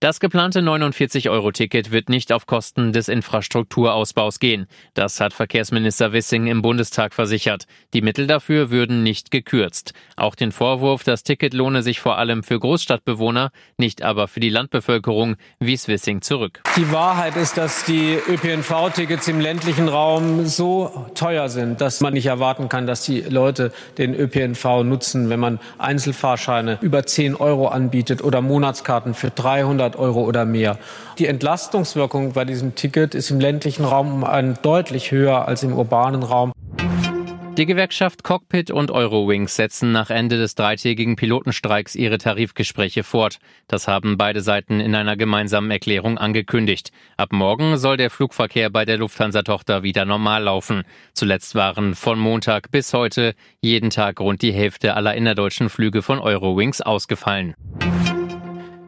Das geplante 49-Euro-Ticket wird nicht auf Kosten des Infrastrukturausbaus gehen. Das hat Verkehrsminister Wissing im Bundestag versichert. Die Mittel dafür würden nicht gekürzt. Auch den Vorwurf, das Ticket lohne sich vor allem für Großstadtbewohner, nicht aber für die Landbevölkerung, wies Wissing zurück. Die Wahrheit ist, dass die ÖPNV-Tickets im ländlichen Raum so teuer sind, dass man nicht erwarten kann, dass die Leute den ÖPNV nutzen, wenn man Einzelfahrscheine über 10 Euro anbietet oder Monatskarten für 300 100 Euro oder mehr. Die Entlastungswirkung bei diesem Ticket ist im ländlichen Raum deutlich höher als im urbanen Raum. Die Gewerkschaft Cockpit und Eurowings setzen nach Ende des dreitägigen Pilotenstreiks ihre Tarifgespräche fort. Das haben beide Seiten in einer gemeinsamen Erklärung angekündigt. Ab morgen soll der Flugverkehr bei der Lufthansa-Tochter wieder normal laufen. Zuletzt waren von Montag bis heute jeden Tag rund die Hälfte aller innerdeutschen Flüge von Eurowings ausgefallen.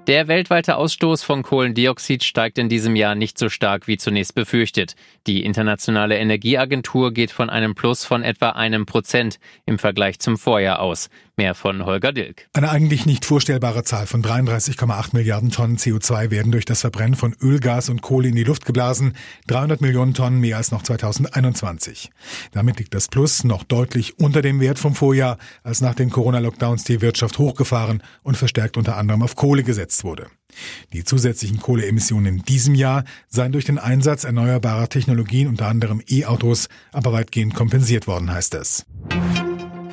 Der weltweite Ausstoß von Kohlendioxid steigt in diesem Jahr nicht so stark wie zunächst befürchtet. Die Internationale Energieagentur geht von einem Plus von etwa einem Prozent im Vergleich zum Vorjahr aus. Mehr von Holger Dilk. Eine eigentlich nicht vorstellbare Zahl von 33,8 Milliarden Tonnen CO2 werden durch das Verbrennen von Öl, Gas und Kohle in die Luft geblasen. 300 Millionen Tonnen mehr als noch 2021. Damit liegt das Plus noch deutlich unter dem Wert vom Vorjahr, als nach den Corona-Lockdowns die Wirtschaft hochgefahren und verstärkt unter anderem auf Kohle gesetzt wurde. Die zusätzlichen Kohleemissionen in diesem Jahr seien durch den Einsatz erneuerbarer Technologien, unter anderem E-Autos, aber weitgehend kompensiert worden, heißt es.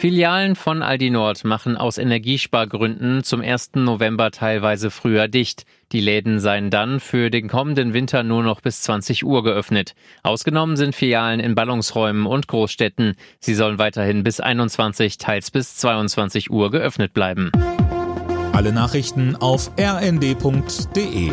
Filialen von Aldi Nord machen aus Energiespargründen zum 1. November teilweise früher dicht. Die Läden seien dann für den kommenden Winter nur noch bis 20 Uhr geöffnet. Ausgenommen sind Filialen in Ballungsräumen und Großstädten. Sie sollen weiterhin bis 21, teils bis 22 Uhr geöffnet bleiben. Alle Nachrichten auf rnd.de